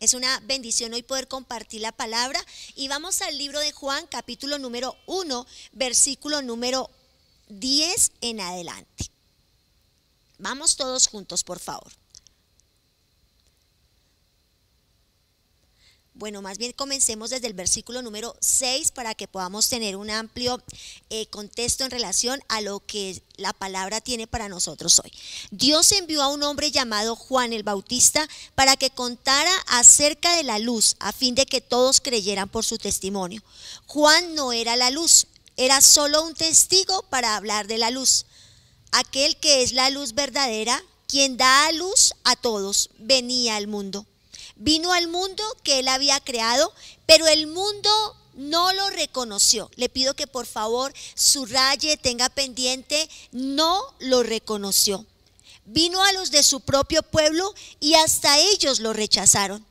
Es una bendición hoy poder compartir la palabra. Y vamos al libro de Juan, capítulo número 1, versículo número 10 en adelante. Vamos todos juntos, por favor. Bueno, más bien comencemos desde el versículo número 6 para que podamos tener un amplio eh, contexto en relación a lo que la palabra tiene para nosotros hoy. Dios envió a un hombre llamado Juan el Bautista para que contara acerca de la luz, a fin de que todos creyeran por su testimonio. Juan no era la luz, era solo un testigo para hablar de la luz. Aquel que es la luz verdadera, quien da a luz a todos, venía al mundo. Vino al mundo que él había creado, pero el mundo no lo reconoció. Le pido que por favor subraye, tenga pendiente, no lo reconoció. Vino a los de su propio pueblo y hasta ellos lo rechazaron.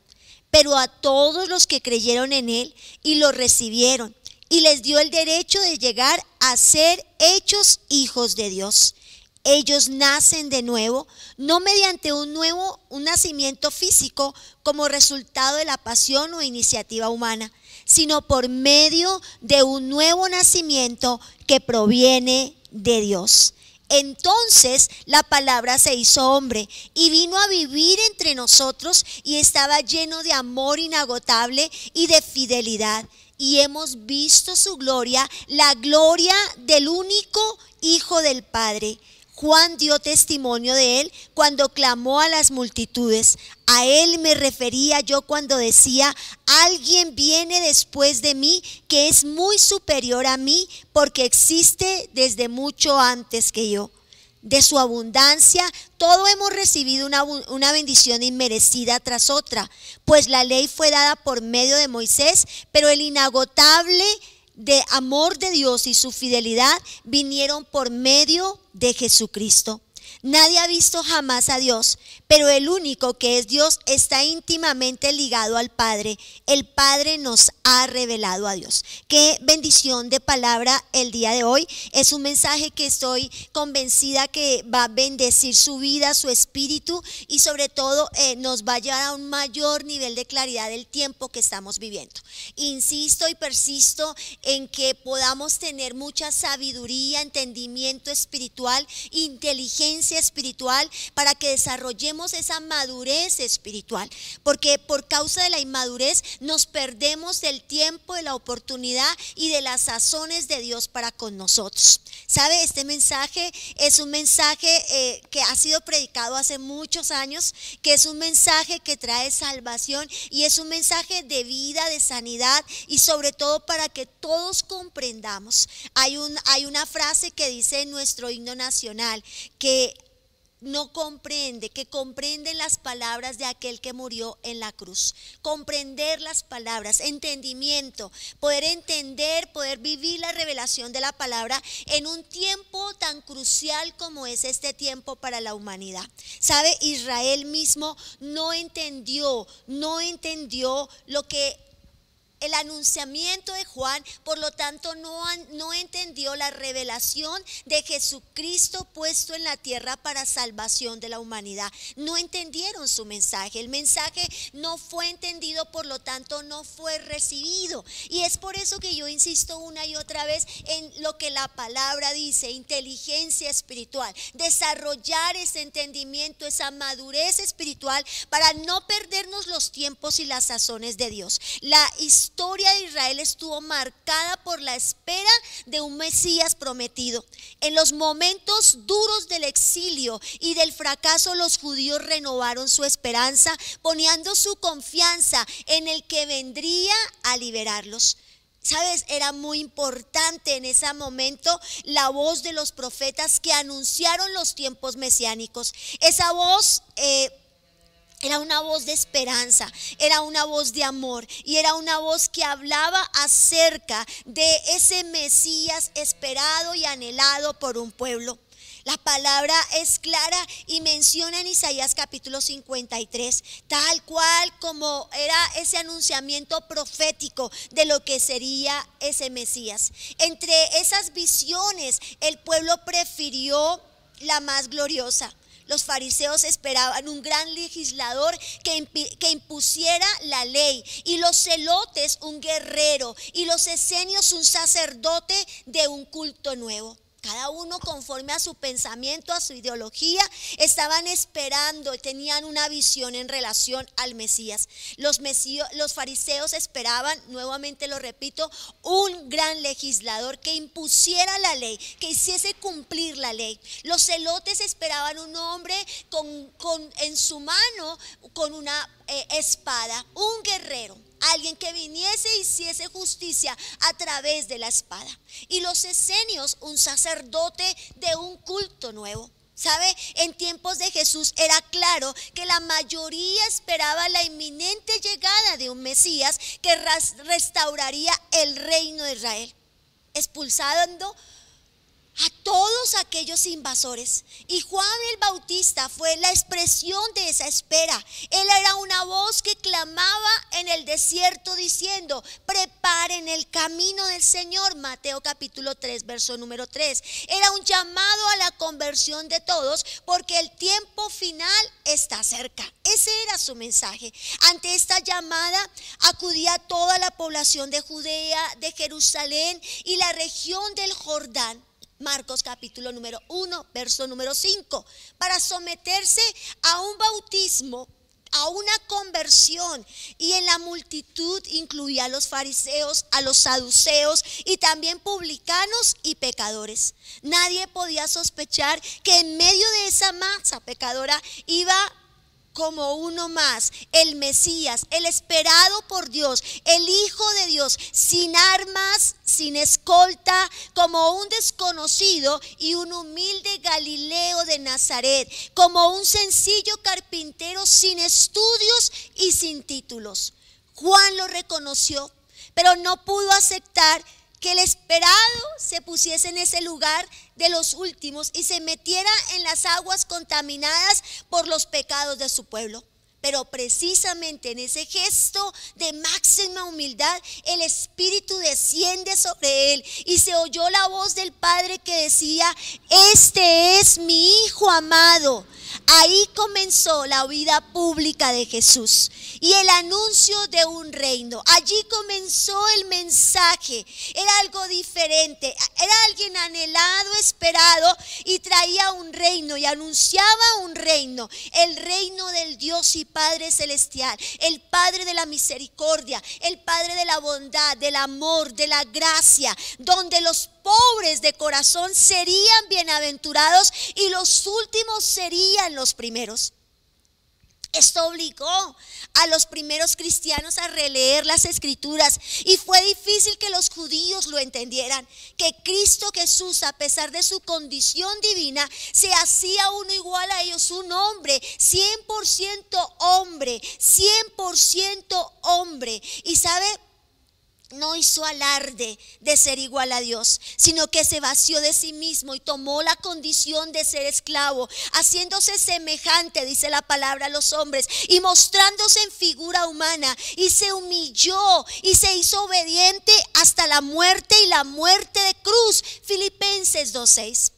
Pero a todos los que creyeron en él y lo recibieron y les dio el derecho de llegar a ser hechos hijos de Dios ellos nacen de nuevo, no mediante un nuevo, un nacimiento físico como resultado de la pasión o iniciativa humana, sino por medio de un nuevo nacimiento que proviene de Dios. Entonces la palabra se hizo hombre y vino a vivir entre nosotros y estaba lleno de amor inagotable y de fidelidad. Y hemos visto su gloria, la gloria del único Hijo del Padre Juan dio testimonio de él cuando clamó a las multitudes. A él me refería yo cuando decía, alguien viene después de mí que es muy superior a mí porque existe desde mucho antes que yo. De su abundancia, todo hemos recibido una, una, bendición inmerecida tras otra, pues la ley fue dada por medio de Moisés, pero el inagotable de amor de Dios y su fidelidad vinieron por medio de Jesucristo. Nadie ha visto jamás a Dios, pero el único que es Dios está íntimamente ligado al Padre. El Padre nos ha revelado a Dios. Qué bendición de palabra el día de hoy. Es un mensaje que estoy convencida que va a bendecir su vida, su espíritu y sobre todo eh, nos va a llevar a un mayor nivel de claridad del tiempo que estamos viviendo. Insisto y persisto en que podamos tener mucha sabiduría, entendimiento espiritual, inteligencia espiritual para que desarrollemos esa madurez espiritual. Porque por causa de la inmadurez nos perdemos del tiempo, de la oportunidad y de las sazones de Dios para con nosotros. ¿Sabe? Este mensaje es un mensaje eh, que ha sido predicado hace muchos años, que es un mensaje que trae salvación y es un mensaje de vida, de sanidad y sobre todo para que todos comprendamos. Hay, un, hay una frase que dice en nuestro himno nacional que no comprende, que comprenden las palabras de aquel que murió en la cruz. Comprender las palabras, entendimiento, poder entender, poder vivir la revelación de la palabra en un tiempo tan crucial como es este tiempo para la humanidad. ¿Sabe? Israel mismo no entendió, no entendió lo que el anunciamiento de Juan, por lo tanto no, no, entendió la revelación de Jesucristo puesto en la tierra para salvación de la humanidad. No entendieron su mensaje. El mensaje no fue entendido, por lo tanto no fue recibido. Y es por eso que yo insisto una y otra vez en lo que la palabra dice, inteligencia espiritual, desarrollar ese entendimiento, esa madurez espiritual para no perdernos los tiempos y las sazones de Dios. La historia historia de Israel estuvo marcada por la espera de un Mesías prometido. En los momentos duros del exilio y del fracaso, los judíos renovaron su esperanza, poniendo su confianza en el que vendría a liberarlos. Sabes, era muy importante en ese momento la voz de los profetas que anunciaron los tiempos mesiánicos. Esa voz eh, era una voz de esperanza, era una voz de amor y era una voz que hablaba acerca de ese Mesías esperado y anhelado por un pueblo. La palabra es clara y menciona en Isaías capítulo 53, tal cual como era ese anunciamiento profético de lo que sería ese Mesías. Entre esas visiones, el pueblo prefirió la más gloriosa los fariseos esperaban un gran legislador que, que, impusiera la ley, y los celotes un guerrero, y los esenios un sacerdote de un culto nuevo. Cada uno conforme a su pensamiento, a su ideología, estaban esperando, tenían una visión en relación al Mesías. Los, los fariseos esperaban, nuevamente lo repito, un gran legislador que impusiera la ley, que hiciese cumplir la ley. Los celotes esperaban un hombre con, en su mano con una eh, espada, un guerrero alguien que viniese y hiciese justicia a través de la espada. Y los esenios, un sacerdote de un culto nuevo. ¿Sabe? En tiempos de Jesús era claro que la mayoría esperaba la inminente llegada de un Mesías que restauraría el reino de Israel, expulsando a todos aquellos invasores. Y Juan el Bautista fue la expresión de esa espera. Él era una voz que clamaba en el desierto diciendo, preparen el camino del Señor. Mateo capítulo 3, verso número 3. Era un llamado a la conversión de todos porque el tiempo final está cerca. Ese era su mensaje. Ante esta llamada acudía toda la población de Judea, de Jerusalén y la región del Jordán Marcos capítulo número 1, verso número 5, para someterse a un bautismo, a una conversión. Y en la multitud incluía a los fariseos, a los saduceos y también publicanos y pecadores. Nadie podía sospechar que en medio de esa masa pecadora iba como uno más, el Mesías, el esperado por Dios, el Hijo de Dios, sin armas, sin escolta, como un desconocido y un humilde Galileo de Nazaret, como un sencillo carpintero sin estudios y sin títulos. Juan lo reconoció, pero no pudo aceptar que el esperado se pusiese en ese lugar de los últimos y se metiera en las aguas contaminadas por los pecados de su pueblo. Pero precisamente en ese gesto de máxima humildad, el Espíritu desciende sobre él y se oyó la voz del Padre que decía, este es mi Hijo amado. Ahí comenzó la vida pública de Jesús y el anuncio de un reino. Allí comenzó el mensaje. Era algo diferente. Era alguien anhelado, esperado y traía un reino y anunciaba un reino. El reino del Dios y Padre Celestial. El Padre de la misericordia. El Padre de la bondad, del amor, de la gracia. Donde los pobres de corazón serían bienaventurados y los últimos serían los primeros. Esto obligó a los primeros cristianos a releer las escrituras y fue difícil que los judíos lo entendieran, que Cristo Jesús, a pesar de su condición divina, se hacía uno igual a ellos, un hombre, 100% hombre, 100% hombre. Y sabe, no hizo alarde de ser igual a Dios, sino que se vació de sí mismo y tomó la condición de ser esclavo, haciéndose semejante, dice la palabra, a los hombres y mostrándose en figura humana y se humilló y se hizo obediente hasta la muerte y la muerte de cruz. Filipenses 2.6.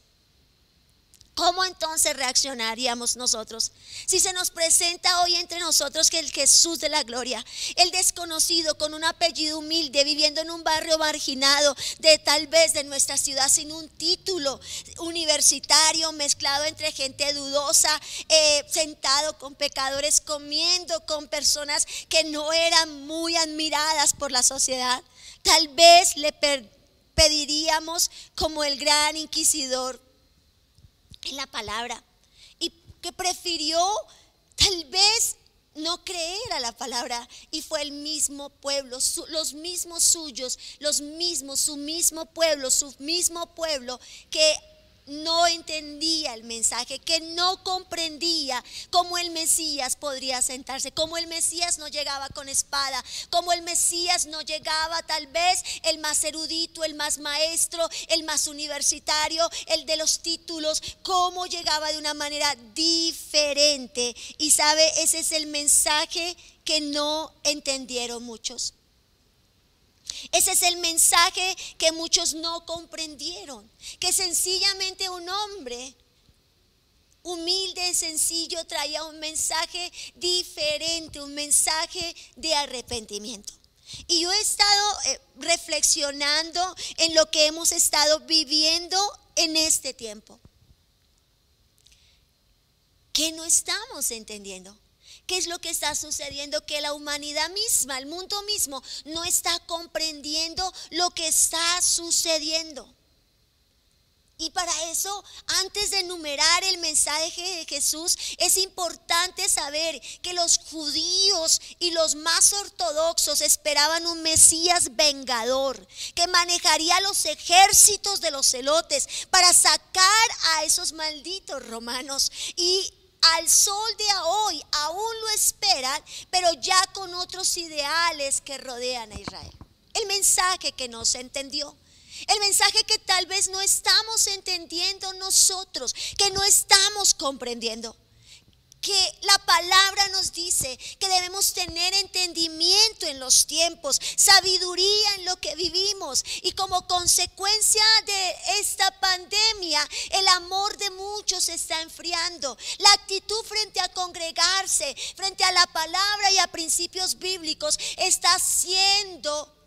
¿Cómo entonces reaccionaríamos nosotros si se nos presenta hoy entre nosotros que el Jesús de la gloria, el desconocido con un apellido humilde, viviendo en un barrio marginado de tal vez de nuestra ciudad sin un título universitario, mezclado entre gente dudosa, eh, sentado con pecadores, comiendo con personas que no eran muy admiradas por la sociedad? Tal vez le pediríamos como el gran inquisidor en la palabra. Y que prefirió tal vez no creer a la palabra. Y fue el mismo pueblo, los mismos suyos, los mismos, su mismo pueblo, su mismo pueblo que no entendía el mensaje, que no comprendía cómo el Mesías podría sentarse, cómo el Mesías no llegaba con espada, cómo el Mesías no llegaba tal vez el más erudito, el más maestro, el más universitario, el de los títulos, cómo llegaba de una manera diferente. Y sabe, ese es el mensaje que no entendieron muchos. Ese es el mensaje que muchos no comprendieron, que sencillamente un hombre humilde, sencillo, traía un mensaje diferente, un mensaje de arrepentimiento. Y yo he estado eh, reflexionando en lo que hemos estado viviendo en este tiempo. ¿Qué no estamos entendiendo? ¿Qué es lo que está sucediendo? Que la humanidad misma, el mundo mismo, no está comprendiendo lo que está sucediendo. Y para eso, antes de enumerar el mensaje de Jesús, es importante saber que los judíos y los más ortodoxos esperaban un Mesías vengador, que manejaría los ejércitos de los celotes para sacar a esos malditos romanos. Y al sol de hoy aún lo esperan, pero ya con otros ideales que rodean a Israel. El mensaje que no se entendió. El mensaje que tal vez no estamos entendiendo nosotros, que no estamos comprendiendo. Que la palabra nos dice que debemos tener entendimiento en los tiempos, sabiduría en lo que vivimos. Y como consecuencia de esta pandemia, el amor de muchos está enfriando. La actitud frente a congregarse, frente a la palabra y a principios bíblicos está siendo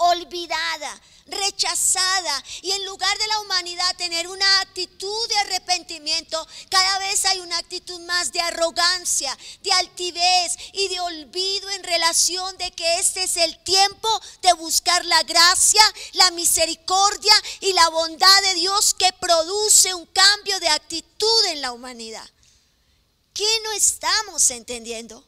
olvidada, rechazada y en lugar de la humanidad tener una actitud de arrepentimiento, cada vez hay una actitud más de arrogancia, de altivez y de olvido en relación de que este es el tiempo de buscar la gracia, la misericordia y la bondad de Dios que produce un cambio de actitud en la humanidad. ¿Qué no estamos entendiendo?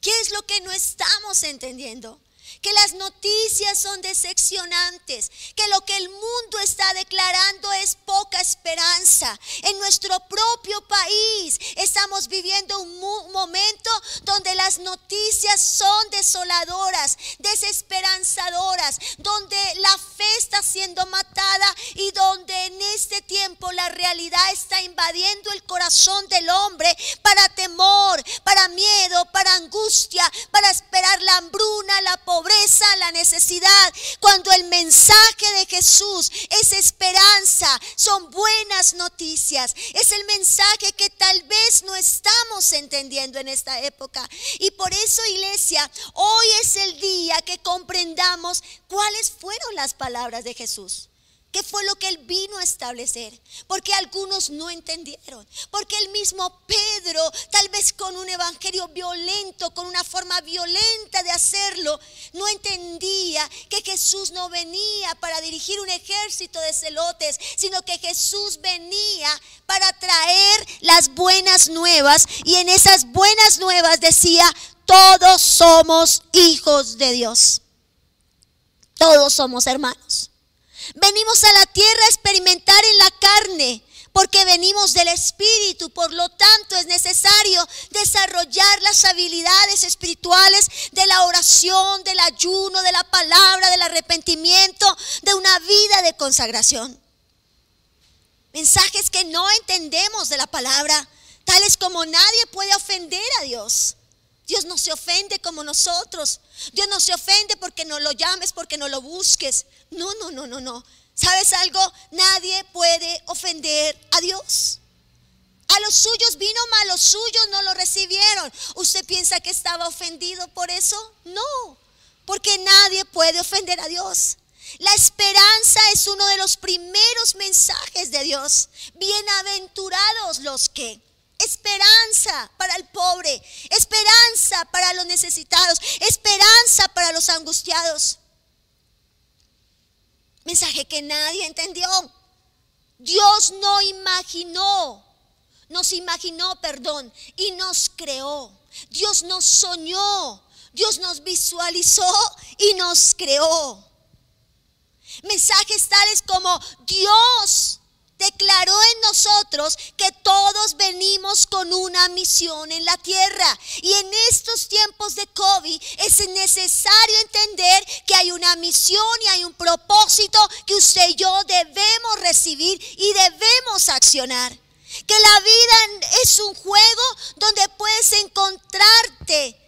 ¿Qué es lo que no estamos entendiendo? Que las noticias son decepcionantes, que lo que el mundo está declarando es poca esperanza. En nuestro propio país estamos viviendo un momento donde las noticias son desoladoras, desesperanzadoras, donde la fe está siendo matada y donde en este tiempo la realidad está invadiendo el corazón del hombre para temor, para miedo, para angustia, para esperar la hambruna, la pobreza la necesidad, cuando el mensaje de Jesús es esperanza, son buenas noticias. Es el mensaje que tal vez no estamos entendiendo en esta época. Y por eso, iglesia, hoy es el día que comprendamos cuáles fueron las palabras de Jesús. ¿Qué fue lo que él vino a establecer? Porque algunos no entendieron. Porque el mismo Pedro, tal vez con un evangelio violento, con una forma violenta de hacerlo, no entendía que Jesús no venía para dirigir un ejército de celotes, sino que Jesús venía para traer las buenas nuevas. Y en esas buenas nuevas decía, todos somos hijos de Dios. Todos somos hermanos. Venimos a la tierra a experimentar en la carne, porque venimos del Espíritu. Por lo tanto, es necesario desarrollar las habilidades espirituales de la oración, del ayuno, de la palabra, del arrepentimiento, de una vida de consagración. Mensajes que no entendemos de la palabra, tales como nadie puede ofender a Dios. Dios no se ofende como nosotros. Dios no se ofende porque no lo llames, porque no lo busques. No, no, no, no, no. ¿Sabes algo? Nadie puede ofender a Dios. A los suyos vino, mas los suyos no lo recibieron. ¿Usted piensa que estaba ofendido por eso? No, porque nadie puede ofender a Dios. La esperanza es uno de los primeros mensajes de Dios. Bienaventurados los que Esperanza para el pobre, esperanza para los necesitados, esperanza para los angustiados. Mensaje que nadie entendió. Dios no imaginó, nos imaginó, perdón, y nos creó. Dios nos soñó, Dios nos visualizó y nos creó. Mensajes tales como Dios declaró en nosotros que todos venimos con una misión en la tierra. Y en estos tiempos de COVID es necesario entender que hay una misión y hay un propósito que usted y yo debemos recibir y debemos accionar. Que la vida es un juego donde puedes encontrarte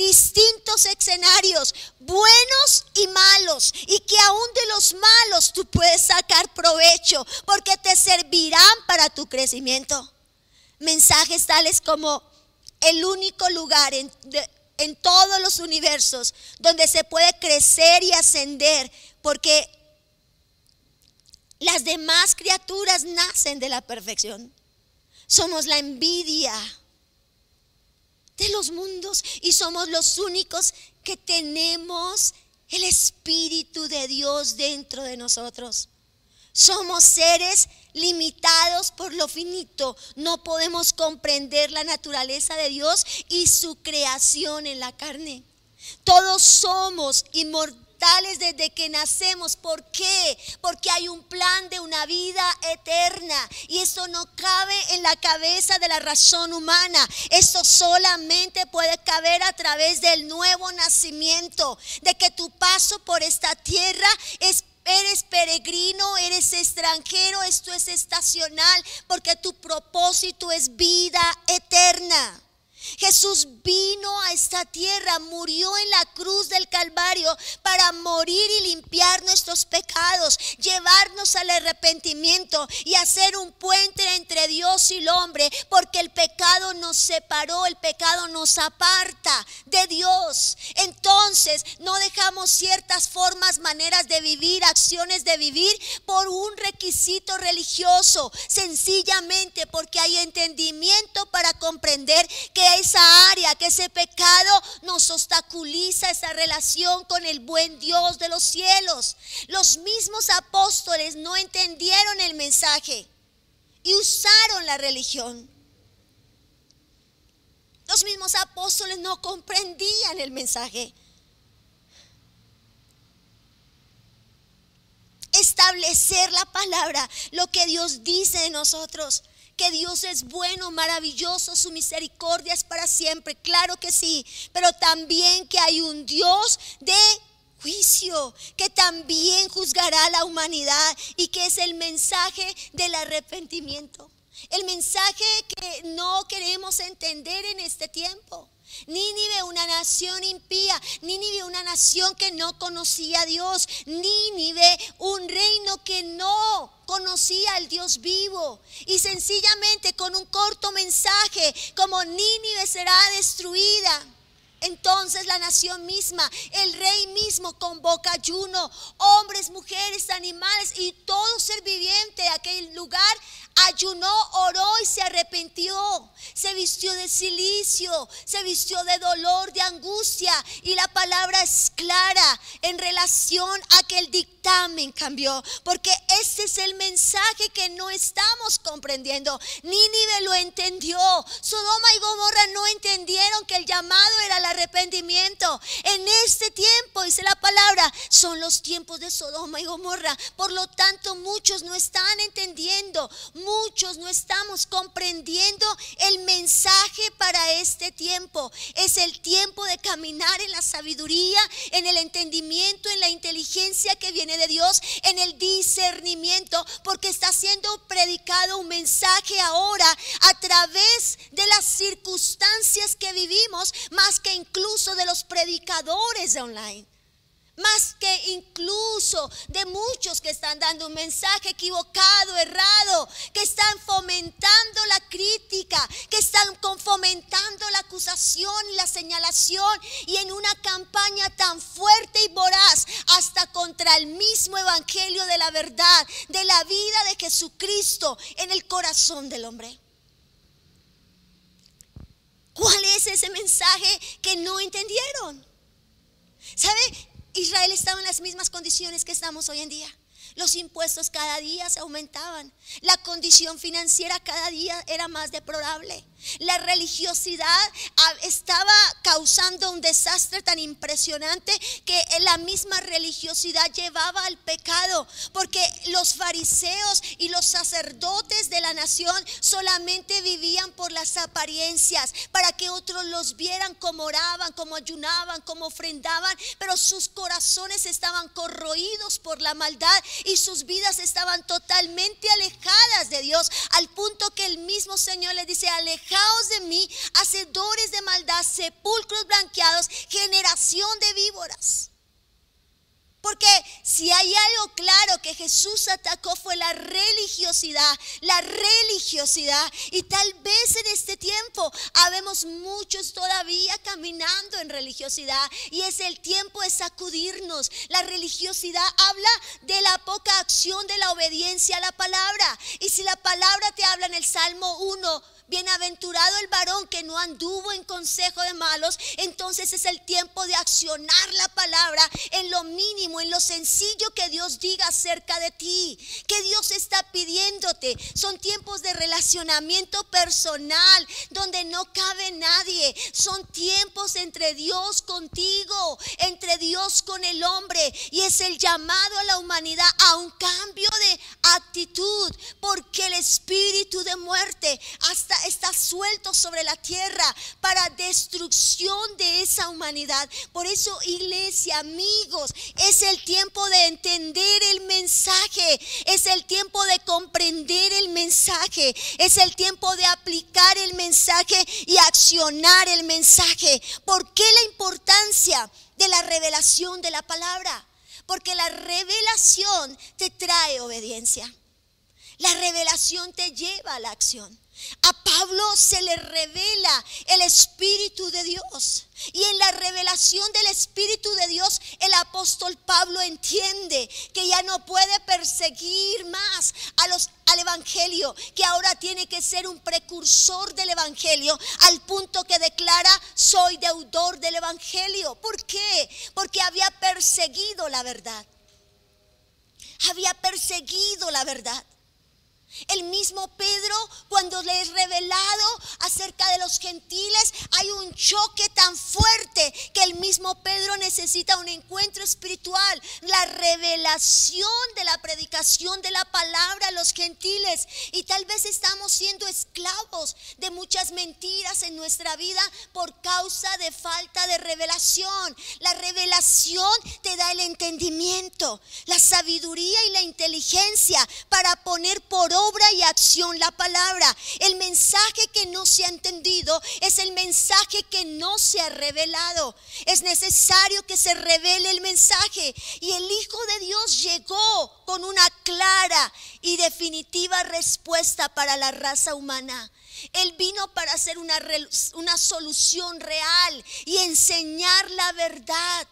distintos escenarios, buenos y malos, y que aún de los malos tú puedes sacar provecho, porque te servirán para tu crecimiento. Mensajes tales como el único lugar en, en todos los universos donde se puede crecer y ascender, porque las demás criaturas nacen de la perfección. Somos la envidia de los mundos y somos los únicos que tenemos el Espíritu de Dios dentro de nosotros. Somos seres limitados por lo finito. No podemos comprender la naturaleza de Dios y su creación en la carne. Todos somos inmortales desde que nacemos. ¿Por qué? Porque hay un plan de una vida eterna y esto no cabe en la cabeza de la razón humana. Esto solamente puede caber a través del nuevo nacimiento, de que tu paso por esta tierra es Eres peregrino, eres extranjero, esto es estacional, porque tu propósito es vida eterna. Jesús vino a esta tierra, murió en la cruz del Calvario para morir y limpiar nuestros pecados, llevarnos al arrepentimiento y hacer un puente entre Dios y el hombre, porque el pecado nos separó, el pecado nos aparta de Dios. Entonces no dejamos ciertas formas, maneras de vivir, acciones de vivir por un requisito religioso, sencillamente porque hay entendimiento para comprender que esa área, que ese pecado nos obstaculiza esa relación con el buen Dios de los cielos. Los mismos apóstoles no entendieron el mensaje y usaron la religión. Los mismos apóstoles no comprendían el mensaje. Establecer la palabra, lo que Dios dice de nosotros que Dios es bueno, maravilloso, su misericordia es para siempre, claro que sí, pero también que hay un Dios de juicio, que también juzgará a la humanidad y que es el mensaje del arrepentimiento. El mensaje que no queremos entender en este tiempo. Nínive, una nación impía, Nínive, una nación que no conocía a Dios, Nínive, un reino que no conocía al Dios vivo. Y sencillamente con un corto mensaje, como Nínive será destruida. Entonces la nación misma, el rey mismo convoca ayuno, hombres, mujeres, animales y todo ser viviente de aquel lugar ayunó, oró y se arrepintió. Se vistió de silicio, se vistió de dolor, de angustia. Y la palabra es clara en relación a que el dictamen cambió. Porque ese es el mensaje que no estamos comprendiendo. Nínive lo entendió. Sodoma y Gomorra no entendieron que el llamado era el arrepentimiento. En este tiempo, dice la palabra, son los tiempos de Sodoma y Gomorra. Por lo tanto, muchos no están entendiendo muchos no estamos comprendiendo el mensaje para este tiempo. Es el tiempo de caminar en la sabiduría, en el entendimiento, en la inteligencia que viene de Dios, en el discernimiento, porque está siendo predicado un mensaje ahora a través de las circunstancias que vivimos, más que incluso de los predicadores de online más que incluso de muchos que están dando un mensaje equivocado, errado, que están fomentando la crítica, que están fomentando la acusación y la señalación y en una campaña tan fuerte y voraz hasta contra el mismo evangelio de la verdad, de la vida de Jesucristo en el corazón del hombre. ¿Cuál es ese mensaje que no entendieron? ¿Sabe? Israel estaba en las mismas condiciones que estamos hoy en día. Los impuestos cada día se aumentaban. La condición financiera cada día era más deplorable. La religiosidad ah, estaba causando un desastre tan impresionante que la misma religiosidad llevaba al pecado, porque los fariseos y los sacerdotes de la nación solamente vivían por las apariencias, para que otros los vieran como oraban, como ayunaban, como ofrendaban, pero sus corazones estaban corroídos por la maldad y sus vidas estaban totalmente alejadas de Dios, al punto que el mismo Señor les dice, alejados alejaos de mí, hacedores de maldad, sepulcros blanqueados, generación de víboras. Porque si hay algo claro que Jesús atacó fue la religiosidad, la religiosidad. Y tal vez en este tiempo habemos muchos todavía caminando en religiosidad. Y es el tiempo de sacudirnos. La religiosidad habla de la poca acción de la obediencia a la palabra. Y si la palabra te habla en el Salmo 1, Bienaventurado el varón que no anduvo en consejo de malos. Entonces es el tiempo de accionar la palabra en lo mínimo, en lo sencillo que Dios diga acerca de ti. Que Dios está pidiéndote. Son tiempos de relacionamiento personal donde no cabe nadie. Son tiempos entre Dios contigo, entre Dios con el hombre. Y es el llamado a la humanidad a un cambio de actitud. Porque el espíritu de muerte hasta está suelto sobre la tierra para destrucción de esa humanidad. Por eso, iglesia, amigos, es el tiempo de entender el mensaje, es el tiempo de comprender el mensaje, es el tiempo de aplicar el mensaje y accionar el mensaje. ¿Por qué la importancia de la revelación de la palabra? Porque la revelación te trae obediencia. La revelación te lleva a la acción. A Pablo se le revela el Espíritu de Dios. Y en la revelación del Espíritu de Dios, el apóstol Pablo entiende que ya no puede perseguir más a los, al Evangelio, que ahora tiene que ser un precursor del Evangelio, al punto que declara, soy deudor del Evangelio. ¿Por qué? Porque había perseguido la verdad. Había perseguido la verdad. El mismo Pedro, cuando le es revelado acerca de los gentiles, hay un choque tan fuerte que el mismo Pedro necesita un encuentro espiritual, la revelación de la predicación de la palabra a los gentiles. Y tal vez estamos siendo esclavos de muchas mentiras en nuestra vida por causa de falta de revelación. La revelación te da el entendimiento, la sabiduría y la inteligencia para poner por obra y acción la palabra. El mensaje que no se ha entendido es el mensaje que no se ha revelado. Es necesario que se revele el mensaje. Y el Hijo de Dios llegó con una clara y definitiva respuesta para la raza humana. Él vino para hacer una, una solución real y enseñar la verdad.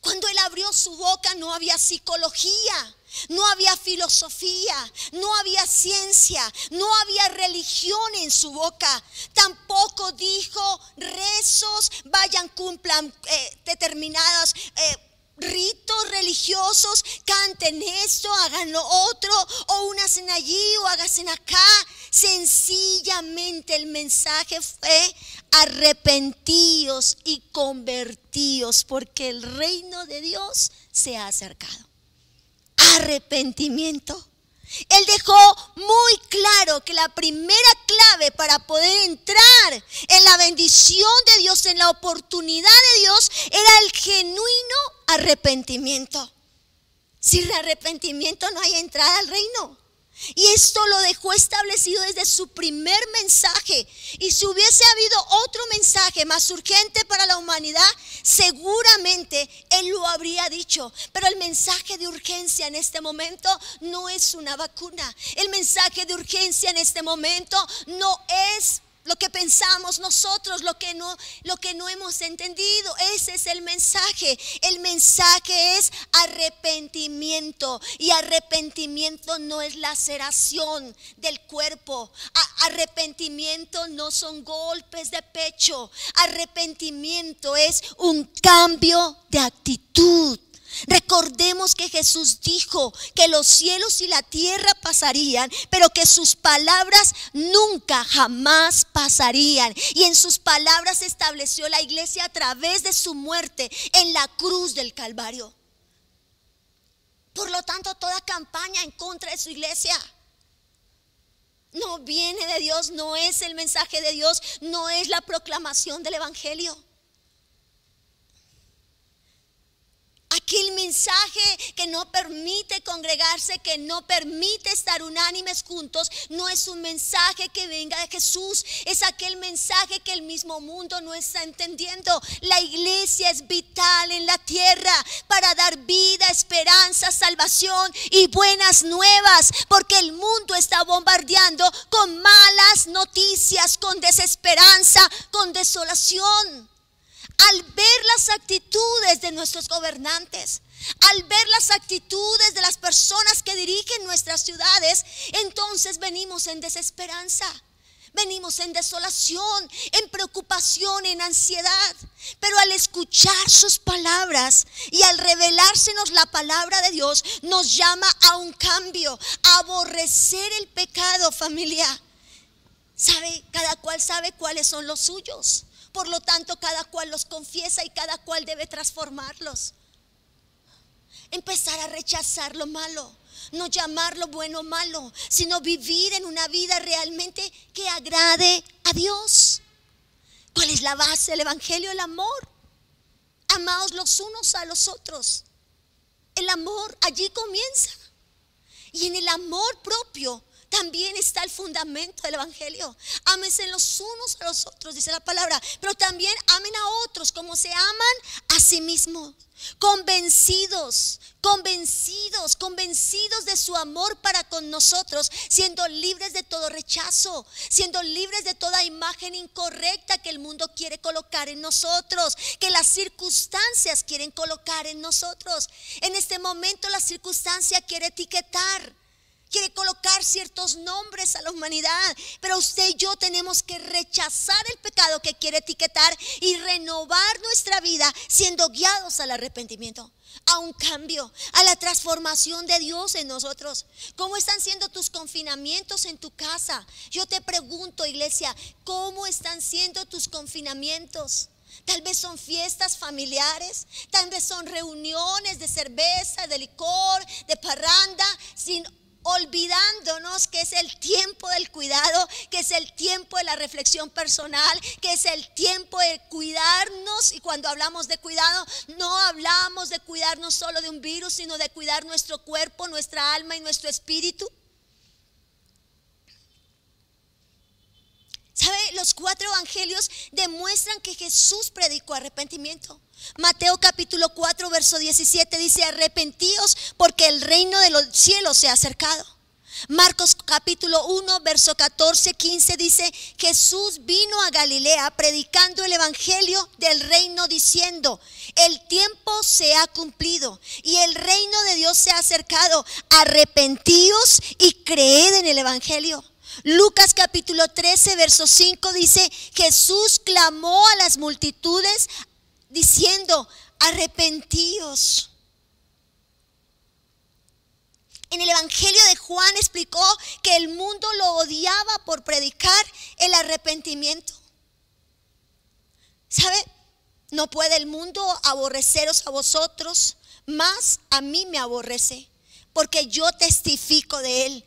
Cuando él abrió su boca no había psicología, no había filosofía, no había ciencia, no había religión en su boca. Tampoco dijo rezos, vayan, cumplan eh, determinados eh, ritos religiosos, canten esto, hagan lo otro, o unasen allí o hágasen acá. Sencillamente el mensaje fue arrepentíos y convertíos porque el reino de Dios se ha acercado arrepentimiento. Él dejó muy claro que la primera clave para poder entrar en la bendición de Dios, en la oportunidad de Dios, era el genuino arrepentimiento. Sin arrepentimiento no hay entrada al reino. Y esto lo dejó establecido desde su primer mensaje. Y si hubiese habido otro mensaje más urgente para la humanidad, seguramente Él lo habría dicho. Pero el mensaje de urgencia en este momento no es una vacuna. El mensaje de urgencia en este momento no es lo que pensamos nosotros, lo que no lo que no hemos entendido. Ese es el mensaje. El mensaje es arrepentimiento y arrepentimiento no es laceración del cuerpo. arrepentimiento no son golpes de pecho. Arrepentimiento es un cambio de actitud. Recordemos que Jesús dijo que los cielos y la tierra pasarían, pero que sus palabras nunca, jamás pasarían. Y en sus palabras estableció la iglesia a través de su muerte en la cruz del Calvario. Por lo tanto, toda campaña en contra de su iglesia no viene de Dios, no es el mensaje de Dios, no es la proclamación del Evangelio. Aquel mensaje que no permite congregarse, que no permite estar unánimes juntos, no es un mensaje que venga de Jesús, es aquel mensaje que el mismo mundo no está entendiendo. La iglesia es vital en la tierra para dar vida, esperanza, salvación y buenas nuevas, porque el mundo está bombardeando con malas noticias, con desesperanza, con desolación al ver las actitudes de nuestros gobernantes, al ver las actitudes de las personas que dirigen nuestras ciudades, entonces venimos en desesperanza. Venimos en desolación, en preocupación, en ansiedad. Pero al escuchar sus palabras y al revelársenos la palabra de Dios, nos llama a un cambio, a aborrecer el pecado, familia. ¿Sabe? Cada cual sabe cuáles son los suyos. Por lo tanto, cada cual los confiesa y cada cual debe transformarlos. Empezar a rechazar lo malo, no llamarlo bueno o malo, sino vivir en una vida realmente que agrade a Dios. ¿Cuál es la base del Evangelio? El amor. Amaos los unos a los otros. El amor allí comienza. Y en el amor propio también está el fundamento del Evangelio. Ámense los unos a los otros, dice la palabra. Pero también amen a otros como se aman a sí mismos. Convencidos, convencidos, convencidos de su amor para con nosotros, siendo libres de todo rechazo, siendo libres de toda imagen incorrecta que el mundo quiere colocar en nosotros, que las circunstancias quieren colocar en nosotros. En este momento la circunstancia quiere etiquetar quiere colocar ciertos nombres a la humanidad, pero usted y yo tenemos que rechazar el pecado que quiere etiquetar y renovar nuestra vida siendo guiados al arrepentimiento, a un cambio, a la transformación de Dios en nosotros. ¿Cómo están siendo tus confinamientos en tu casa? Yo te pregunto, iglesia, ¿cómo están siendo tus confinamientos? Tal vez son fiestas familiares, tal vez son reuniones de cerveza, de licor, de parranda, sin olvidándonos que es el tiempo del cuidado, que es el tiempo de la reflexión personal, que es el tiempo de cuidarnos. Y cuando hablamos de cuidado, no hablamos de cuidarnos solo de un virus, sino de cuidar nuestro cuerpo, nuestra alma y nuestro espíritu. ¿Sabe? Los cuatro evangelios demuestran que Jesús predicó arrepentimiento. Mateo capítulo 4, verso 17 dice, arrepentíos porque el reino de los cielos se ha acercado. Marcos capítulo 1, verso 14, 15 dice, Jesús vino a Galilea predicando el Evangelio del reino diciendo, el tiempo se ha cumplido y el reino de Dios se ha acercado, arrepentíos y creed en el Evangelio. Lucas capítulo 13, verso 5 dice, Jesús clamó a las multitudes diciendo, arrepentíos. En el Evangelio de Juan explicó que el mundo lo odiaba por predicar el arrepentimiento. ¿Sabe? No puede el mundo aborreceros a vosotros, más a mí me aborrece, porque yo testifico de él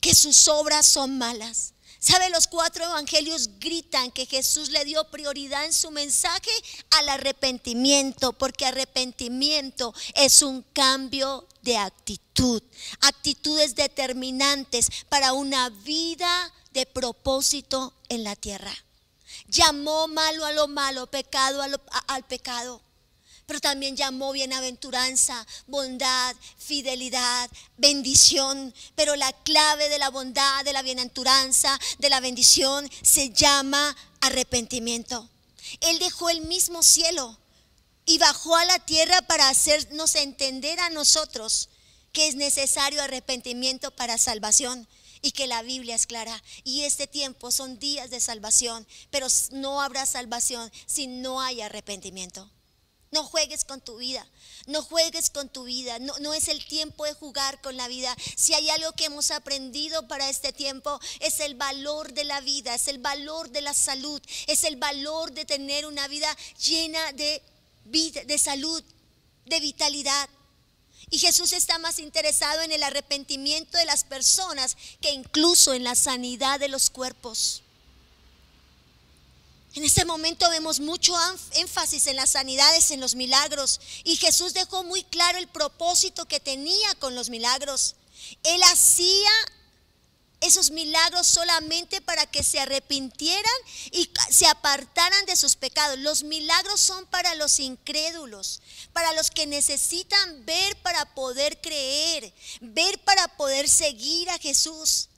que sus obras son malas. ¿Sabe? Los cuatro evangelios gritan que Jesús le dio prioridad en su mensaje al arrepentimiento, porque arrepentimiento es un cambio de actitud, actitudes determinantes para una vida de propósito en la tierra. Llamó malo a lo malo, pecado al pecado pero también llamó bienaventuranza, bondad, fidelidad, bendición. Pero la clave de la bondad, de la bienaventuranza, de la bendición se llama arrepentimiento. Él dejó el mismo cielo y bajó a la tierra para hacernos entender a nosotros que es necesario arrepentimiento para salvación y que la Biblia es clara. Y este tiempo son días de salvación, pero no habrá salvación si no hay arrepentimiento. No juegues con tu vida, no juegues con tu vida, no, es el tiempo de jugar con la vida. Si hay algo que hemos aprendido para este tiempo, es el valor de la vida, es el valor de la salud, es el valor de tener una vida llena de, vida, de salud, de vitalidad. Y Jesús está más interesado en el arrepentimiento de las personas que incluso en la sanidad de los cuerpos. En este momento vemos mucho énfasis en las sanidades, en los milagros. Y Jesús dejó muy claro el propósito que tenía con los milagros. Él hacía esos milagros solamente para que se arrepintieran y se apartaran de sus pecados. Los milagros son para los incrédulos, para los que necesitan ver para poder creer, ver para poder seguir a Jesús.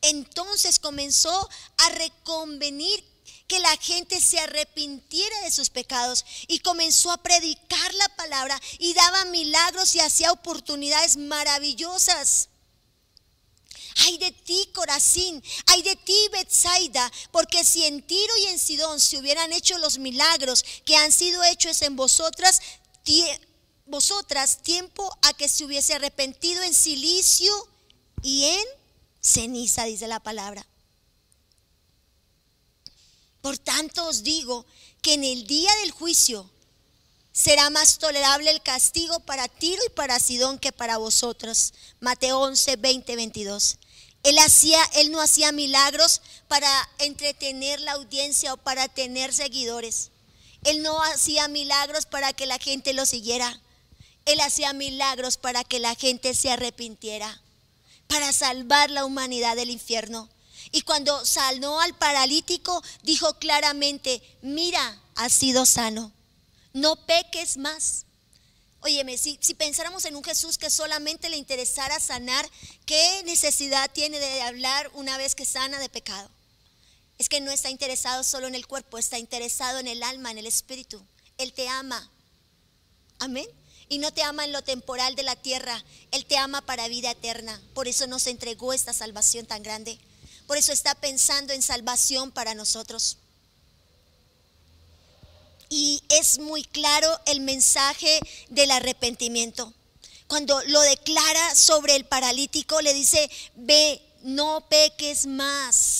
Entonces comenzó a reconvenir que la gente se arrepintiera de sus pecados y comenzó a predicar la palabra y daba milagros y hacía oportunidades maravillosas. Ay de ti, Corazín, ay de ti, Betsaida, porque si en Tiro y en Sidón se hubieran hecho los milagros que han sido hechos en vosotras, vosotras tiempo a que se hubiese arrepentido en silicio y en ceniza, dice la palabra. Por tanto os digo que en el día del juicio será más tolerable el castigo para Tiro y para Sidón que para vosotros. Mateo 11, 20, 22. Él, hacía, él no hacía milagros para entretener la audiencia o para tener seguidores. Él no hacía milagros para que la gente lo siguiera. Él hacía milagros para que la gente se arrepintiera, para salvar la humanidad del infierno. Y cuando sanó al paralítico, dijo claramente, mira, has sido sano, no peques más. Óyeme, si, si pensáramos en un Jesús que solamente le interesara sanar, ¿qué necesidad tiene de hablar una vez que sana de pecado? Es que no está interesado solo en el cuerpo, está interesado en el alma, en el espíritu. Él te ama. Amén. Y no te ama en lo temporal de la tierra, Él te ama para vida eterna. Por eso nos entregó esta salvación tan grande. Por eso está pensando en salvación para nosotros. Y es muy claro el mensaje del arrepentimiento. Cuando lo declara sobre el paralítico, le dice, ve, no peques más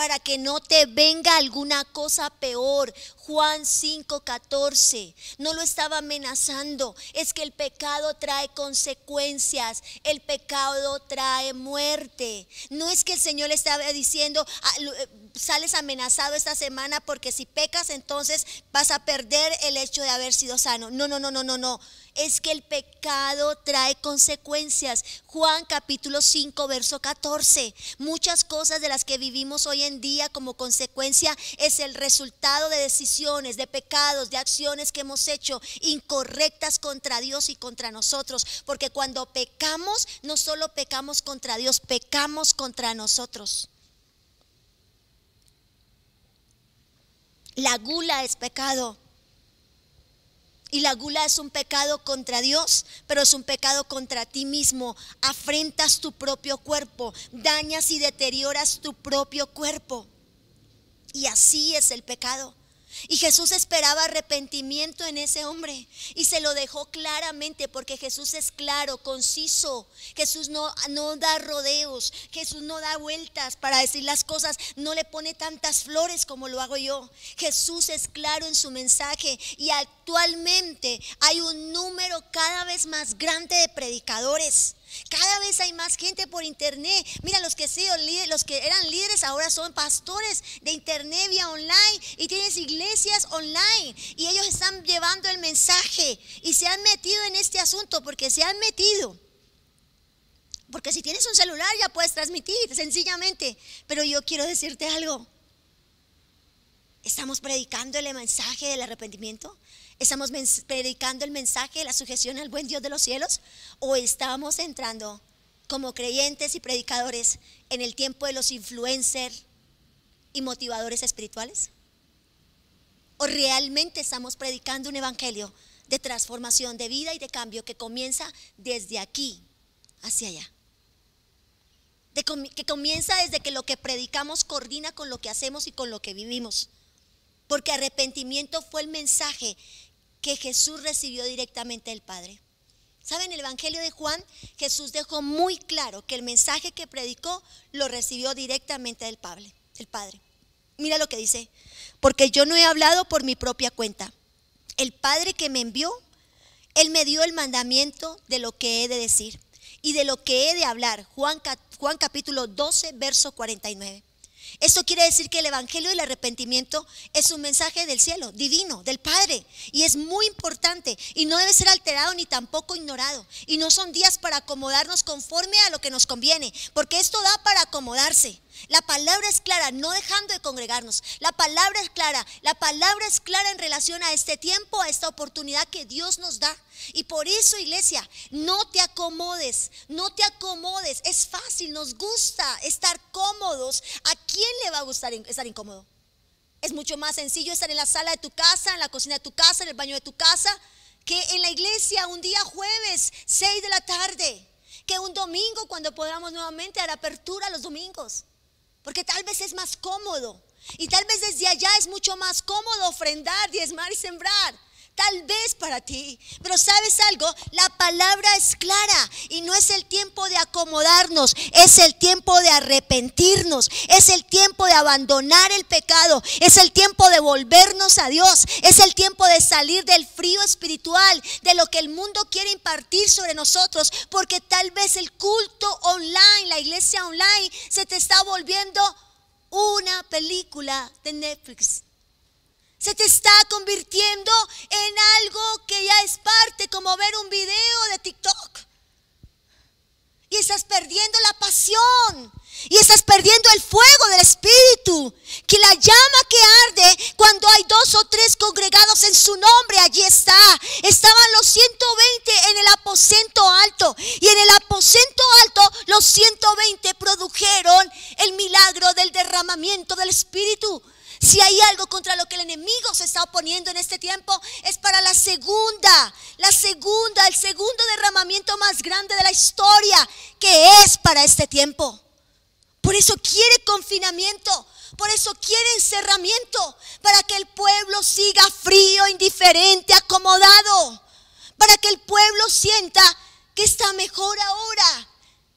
para que no te venga alguna cosa peor. Juan 5:14. No lo estaba amenazando. Es que el pecado trae consecuencias. El pecado trae muerte. No es que el Señor le estaba diciendo, ah, eh, sales amenazado esta semana porque si pecas entonces vas a perder el hecho de haber sido sano. No, no, no, no, no, no es que el pecado trae consecuencias. Juan capítulo 5, verso 14. Muchas cosas de las que vivimos hoy en día como consecuencia es el resultado de decisiones, de pecados, de acciones que hemos hecho incorrectas contra Dios y contra nosotros. Porque cuando pecamos, no solo pecamos contra Dios, pecamos contra nosotros. La gula es pecado. Y la gula es un pecado contra Dios, pero es un pecado contra ti mismo. Afrentas tu propio cuerpo, dañas y deterioras tu propio cuerpo. Y así es el pecado. Y Jesús esperaba arrepentimiento en ese hombre y se lo dejó claramente porque Jesús es claro, conciso. Jesús no, no da rodeos, Jesús no da vueltas para decir las cosas, no le pone tantas flores como lo hago yo. Jesús es claro en su mensaje y actualmente hay un número cada vez más grande de predicadores cada vez hay más gente por internet. Mira, los que, los que eran líderes ahora son pastores de internet vía online y tienes iglesias online y ellos están llevando el mensaje y se han metido en este asunto porque se han metido. Porque si tienes un celular ya puedes transmitir sencillamente. Pero yo quiero decirte algo. ¿Estamos predicando el mensaje del arrepentimiento? ¿Estamos predicando el mensaje la sujeción al buen Dios de los cielos? ¿O estamos entrando como creyentes y predicadores en el tiempo de los influencers y motivadores espirituales? ¿O realmente estamos predicando un evangelio de transformación de vida y de cambio que comienza desde aquí hacia allá? que comienza desde que lo que predicamos coordina con lo que hacemos y con lo que vivimos. Porque arrepentimiento fue el mensaje que Jesús recibió directamente del Padre. ¿Saben? El Evangelio de Juan, Jesús dejó muy claro que el mensaje que predicó lo recibió directamente del Padre. El Padre. Mira lo que dice, porque yo no he hablado por mi propia cuenta. El Padre que me envió, Él me dio el mandamiento de lo que he de decir y de lo que he de hablar. Juan, Juan capítulo 12, verso 49. Esto quiere decir que el Evangelio del arrepentimiento es un mensaje del cielo, divino, del Padre. Y es muy importante y no debe ser alterado ni tampoco ignorado. Y no son días para acomodarnos conforme a lo que nos conviene, porque esto da para acomodarse. La palabra es clara, no dejando de congregarnos. La palabra es clara. La palabra es clara en relación a este tiempo, a esta oportunidad que Dios nos da. Y por eso, iglesia, no te acomodes, no te acomodes. Es fácil, nos gusta estar cómodos. ¿A quién le va a gustar estar incómodo? Es mucho más sencillo estar en la sala de tu casa, en la cocina de tu casa, en el baño de tu casa, que en la iglesia un día jueves, 6 de la tarde, que un domingo cuando podamos nuevamente dar apertura los domingos. Porque tal vez es más cómodo. Y tal vez desde allá es mucho más cómodo ofrendar, diezmar y sembrar. Tal vez para ti. Pero sabes algo, la palabra es clara y no es el tiempo de acomodarnos, es el tiempo de arrepentirnos, es el tiempo de abandonar el pecado, es el tiempo de volvernos a Dios, es el tiempo de salir del frío espiritual, de lo que el mundo quiere impartir sobre nosotros, porque tal vez el culto online, la iglesia online, se te está volviendo una película de Netflix se te está convirtiendo en algo que ya es parte, como ver un video de TikTok. Y estás perdiendo la pasión. Y estás perdiendo el fuego del Espíritu. Que la llama que arde cuando hay dos o tres congregados en su nombre, allí está. Estaban los 120 en el aposento alto. Y en el aposento alto los 120 produjeron el milagro del derramamiento del Espíritu. Si hay algo contra lo que el enemigo se está oponiendo en este tiempo, es para la segunda, la segunda, el segundo derramamiento más grande de la historia, que es para este tiempo. Por eso quiere confinamiento, por eso quiere encerramiento, para que el pueblo siga frío, indiferente, acomodado, para que el pueblo sienta que está mejor ahora,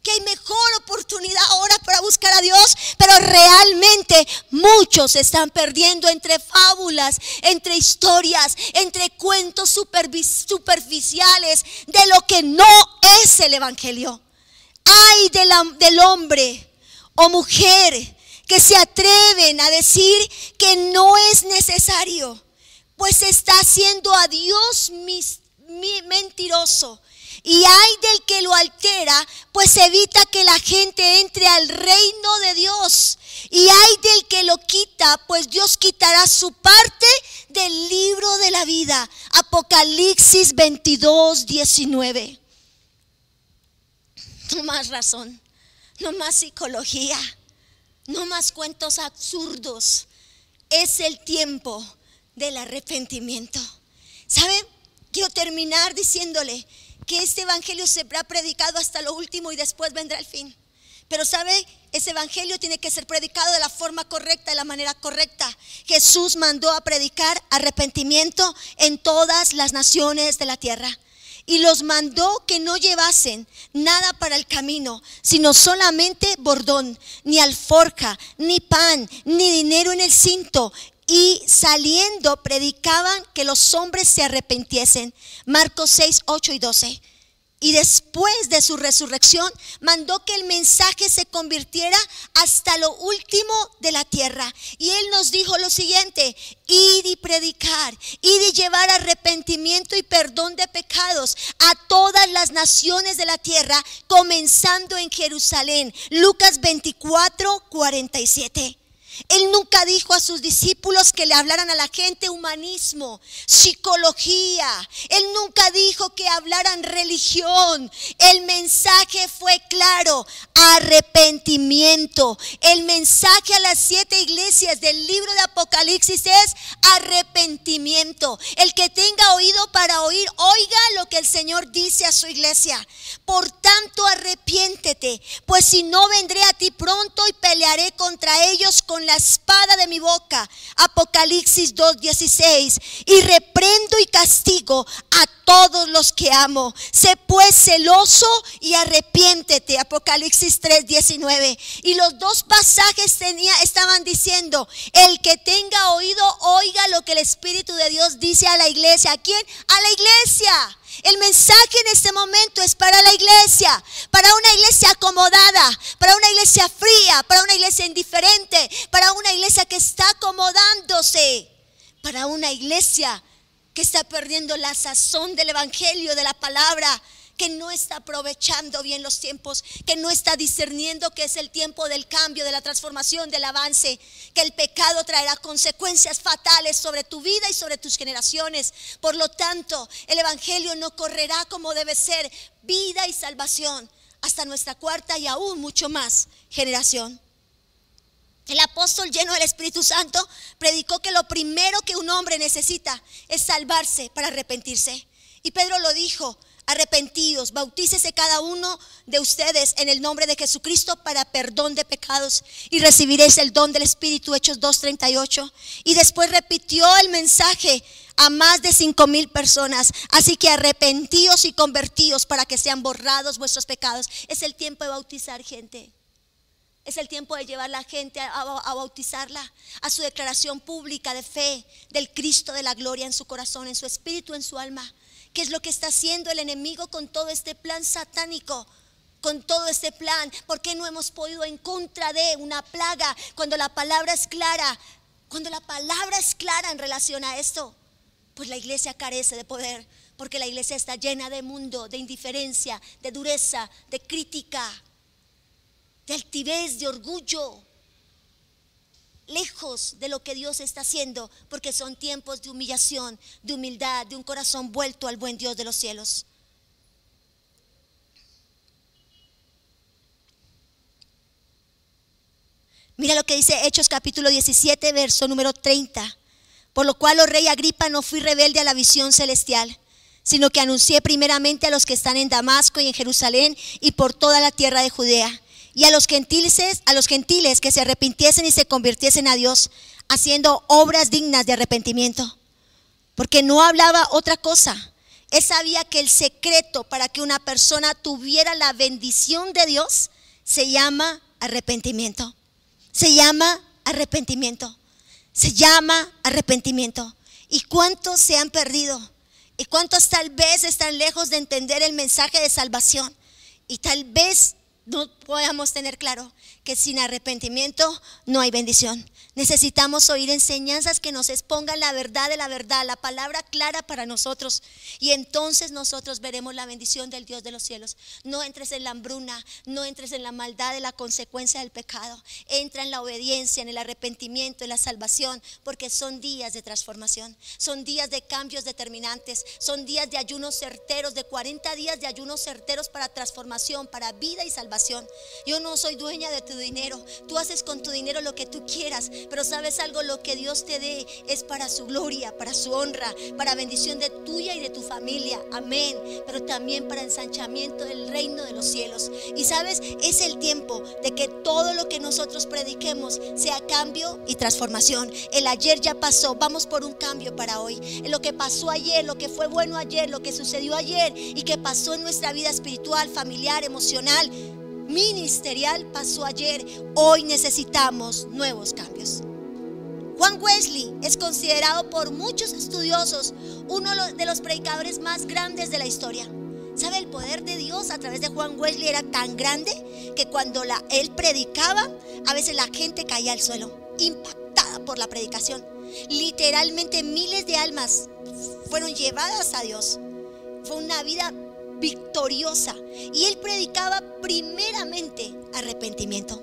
que hay mejor oportunidad ahora para buscar a Dios, pero realmente muchos se están perdiendo entre fábulas, entre historias, entre cuentos superficiales de lo que no es el Evangelio. Hay del hombre o mujer que se atreven a decir que no es necesario, pues está haciendo a Dios mentiroso y hay del que lo altera, pues evita que la gente entre al reino de Dios. Y hay del que lo quita, pues Dios quitará su parte del libro de la vida. Apocalipsis 22, 19. No más razón, no más psicología, no más cuentos absurdos. Es el tiempo del arrepentimiento. ¿Sabe? Quiero terminar diciéndole que este evangelio se ha predicado hasta lo último y después vendrá el fin. Pero sabe, ese evangelio tiene que ser predicado de la forma correcta, de la manera correcta. Jesús mandó a predicar arrepentimiento en todas las naciones de la tierra. Y los mandó que no llevasen nada para el camino, sino solamente bordón, ni alforja, ni pan, ni dinero en el cinto, y saliendo predicaban que los hombres se arrepintiesen. Marcos 6, 8 y 12. Y después de su resurrección mandó que el mensaje se convirtiera hasta lo último de la tierra. Y él nos dijo lo siguiente, id y predicar, id y llevar arrepentimiento y perdón de pecados a todas las naciones de la tierra, comenzando en Jerusalén. Lucas 24, 47. Él nunca dijo a sus discípulos que le hablaran a la gente humanismo, psicología. Él nunca dijo que hablaran religión. El mensaje fue claro, arrepentimiento. El mensaje a las siete iglesias del libro de Apocalipsis es arrepentimiento. El que tenga oído para oír, oiga lo que el Señor dice a su iglesia. Por tanto, arrepiéntete, pues si no vendré a ti pronto y pelearé contra ellos con la espada de mi boca. Apocalipsis 2.16. Y reprendo y castigo a todos los que amo. Sé pues celoso y arrepiéntete. Apocalipsis 3.19. Y los dos pasajes tenía, estaban diciendo, el que tenga oído, oiga lo que el Espíritu de Dios dice a la iglesia. ¿A quién? A la iglesia. El mensaje en este momento es para la iglesia, para una iglesia acomodada, para una iglesia fría, para una iglesia indiferente, para una iglesia que está acomodándose, para una iglesia que está perdiendo la sazón del Evangelio, de la palabra, que no está aprovechando bien los tiempos, que no está discerniendo que es el tiempo del cambio, de la transformación, del avance, que el pecado traerá consecuencias fatales sobre tu vida y sobre tus generaciones. Por lo tanto, el Evangelio no correrá como debe ser, vida y salvación, hasta nuestra cuarta y aún mucho más generación. El apóstol lleno del Espíritu Santo predicó que lo primero que un hombre necesita es salvarse para arrepentirse. Y Pedro lo dijo, arrepentidos, bautícese cada uno de ustedes en el nombre de Jesucristo para perdón de pecados y recibiréis el don del Espíritu, Hechos 2.38. Y después repitió el mensaje a más de cinco mil personas. Así que arrepentíos y convertíos para que sean borrados vuestros pecados. Es el tiempo de bautizar gente. Es el tiempo de llevar a la gente a, a, bautizarla a su declaración pública de fe del Cristo de la gloria en su corazón, en su espíritu, en su alma. ¿Qué es lo que está haciendo el enemigo con todo este plan satánico? Con todo este plan, ¿por qué no hemos podido en contra de una plaga cuando la palabra es clara? Cuando la palabra es clara en relación a esto, pues la iglesia carece de poder, porque la iglesia está llena de mundo, de indiferencia, de dureza, de crítica, de altivez, de orgullo lejos de lo que Dios está haciendo, porque son tiempos de humillación, de humildad, de un corazón vuelto al buen Dios de los cielos. Mira lo que dice Hechos capítulo 17, verso número 30. Por lo cual, oh rey Agripa, no fui rebelde a la visión celestial, sino que anuncié primeramente a los que están en Damasco y en Jerusalén y por toda la tierra de Judea y a los gentiles, a los gentiles que se arrepintiesen y se convirtiesen a Dios, haciendo obras dignas de arrepentimiento. Porque no hablaba otra cosa. Él sabía que el secreto para que una persona tuviera la bendición de Dios se llama arrepentimiento. Se llama arrepentimiento. Se llama arrepentimiento. ¿Y cuántos se han perdido? ¿Y cuántos tal vez están lejos de entender el mensaje de salvación? Y tal vez no podemos tener claro que sin arrepentimiento no hay bendición. Necesitamos oír enseñanzas que nos expongan la verdad de la verdad, la palabra clara para nosotros. Y entonces nosotros veremos la bendición del Dios de los cielos. No entres en la hambruna, no entres en la maldad de la consecuencia del pecado. Entra en la obediencia, en el arrepentimiento, en la salvación, porque son días de transformación. Son días de cambios determinantes. Son días de ayunos certeros, de 40 días de ayunos certeros para transformación, para vida y salvación. Yo no soy dueña de tu dinero. Tú haces con tu dinero lo que tú quieras pero sabes algo, lo que Dios te dé es para su gloria, para su honra, para bendición de tuya y de tu familia. Amén. Pero también para ensanchamiento del reino de los cielos. Y sabes, es el tiempo de que todo lo que nosotros prediquemos sea cambio y transformación. El ayer ya pasó, vamos por un cambio para hoy. Lo que pasó ayer, lo que fue bueno ayer, lo que sucedió ayer y que pasó en nuestra vida espiritual, familiar, emocional ministerial pasó ayer, hoy necesitamos nuevos cambios. Juan Wesley es considerado por muchos estudiosos uno de los predicadores más grandes de la historia. ¿Sabe? El poder de Dios a través de Juan Wesley era tan grande que cuando él predicaba, a veces la gente caía al suelo, impactada por la predicación. Literalmente miles de almas fueron llevadas a Dios. Fue una vida victoriosa. Y él predicaba primeramente arrepentimiento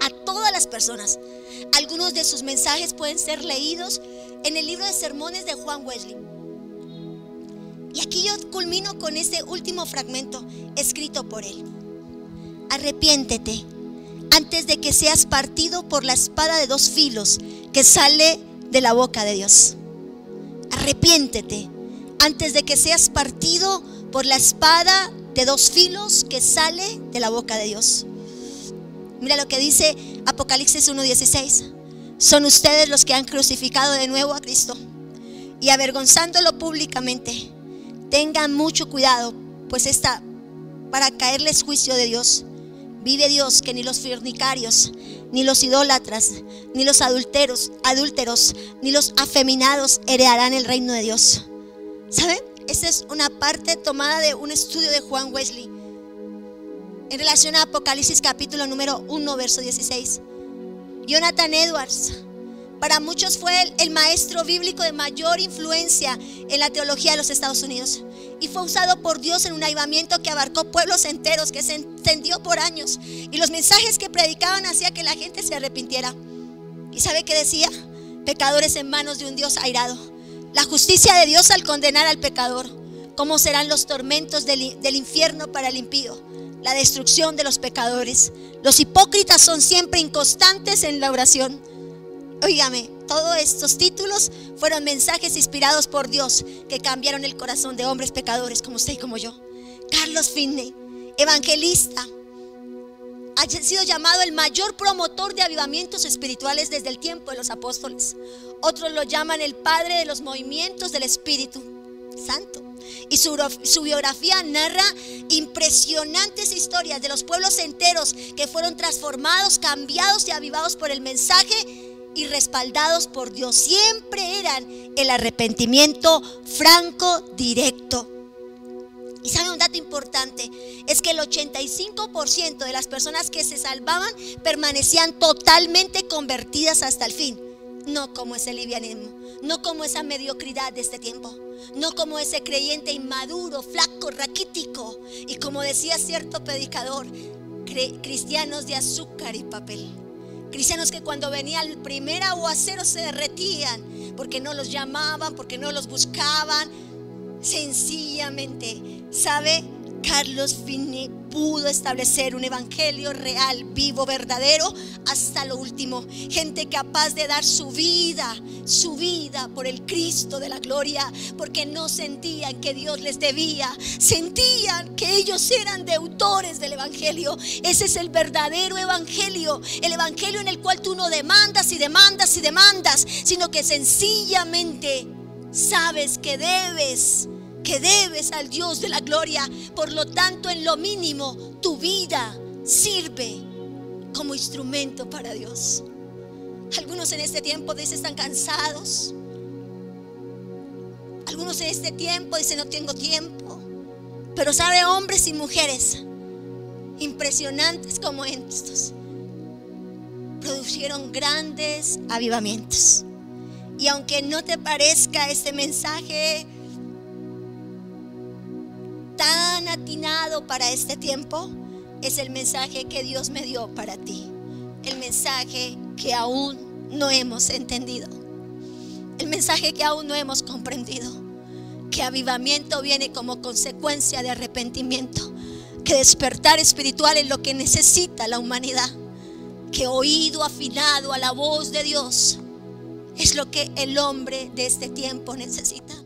a todas las personas. Algunos de sus mensajes pueden ser leídos en el libro de sermones de Juan Wesley. Y aquí yo culmino con este último fragmento escrito por él. Arrepiéntete antes de que seas partido por la espada de dos filos que sale de la boca de Dios. Arrepiéntete antes de que seas partido por la espada de dos filos que sale de la boca de Dios. Mira lo que dice Apocalipsis 1:16. Son ustedes los que han crucificado de nuevo a Cristo y avergonzándolo públicamente. Tengan mucho cuidado, pues está para caerles juicio de Dios. Vive Dios que ni los fornicarios, ni los idólatras, ni los adulteros, adúlteros, ni los afeminados heredarán el reino de Dios. ¿Saben? Esta es una parte tomada de un estudio de Juan Wesley en relación a Apocalipsis capítulo número 1, verso 16. Jonathan Edwards, para muchos fue el, el, maestro bíblico de mayor influencia en la teología de los Estados Unidos. Y fue usado por Dios en un avivamiento que abarcó pueblos enteros, que se extendió por años. Y los mensajes que predicaban hacía que la gente se arrepintiera. ¿Y sabe qué decía? Pecadores en manos de un Dios airado. La justicia de Dios al condenar al pecador. ¿Cómo serán los tormentos del, infierno para el impío? La destrucción de los pecadores. Los hipócritas son siempre inconstantes en la oración. Óigame, todos estos títulos fueron mensajes inspirados por Dios que cambiaron el corazón de hombres pecadores como usted y como yo. Carlos Finney, evangelista, ha sido llamado el mayor promotor de avivamientos espirituales desde el tiempo de los apóstoles. Otros lo llaman el padre de los movimientos del Espíritu Santo. Y su, su, biografía narra impresionantes historias de los pueblos enteros que fueron transformados, cambiados y avivados por el mensaje y respaldados por Dios. Siempre eran el arrepentimiento franco, directo. Y sabe un dato importante, es que el 85% de las personas que se salvaban permanecían totalmente convertidas hasta el fin. No como ese livianismo, no como esa mediocridad de este tiempo, no como ese creyente inmaduro, flaco, raquítico y como decía cierto predicador, cristianos de azúcar y papel. Cristianos que cuando venía el primer aguacero se derretían porque no los llamaban, porque no los buscaban. Sencillamente, ¿sabe? Carlos Finney pudo establecer un evangelio real, vivo, verdadero, hasta lo último. Gente capaz de dar su vida, su vida por el Cristo de la gloria, porque no sentían que Dios les debía, sentían que ellos eran deudores del evangelio. Ese es el verdadero evangelio, el evangelio en el cual tú no demandas y demandas y demandas, sino que sencillamente sabes que debes que debes al Dios de la gloria. Por lo tanto, en lo mínimo, tu vida sirve como instrumento para Dios. Algunos en este tiempo dicen están cansados. Algunos en este tiempo dicen no tengo tiempo. Pero sabe, hombres y mujeres impresionantes como estos, produjeron grandes avivamientos. Y aunque no te parezca este mensaje tan atinado para este tiempo es el mensaje que Dios me dio para ti. El mensaje que aún no hemos entendido. El mensaje que aún no hemos comprendido. Que avivamiento viene como consecuencia de arrepentimiento. Que despertar espiritual es lo que necesita la humanidad. Que oído afinado a la voz de Dios es lo que el hombre de este tiempo necesita.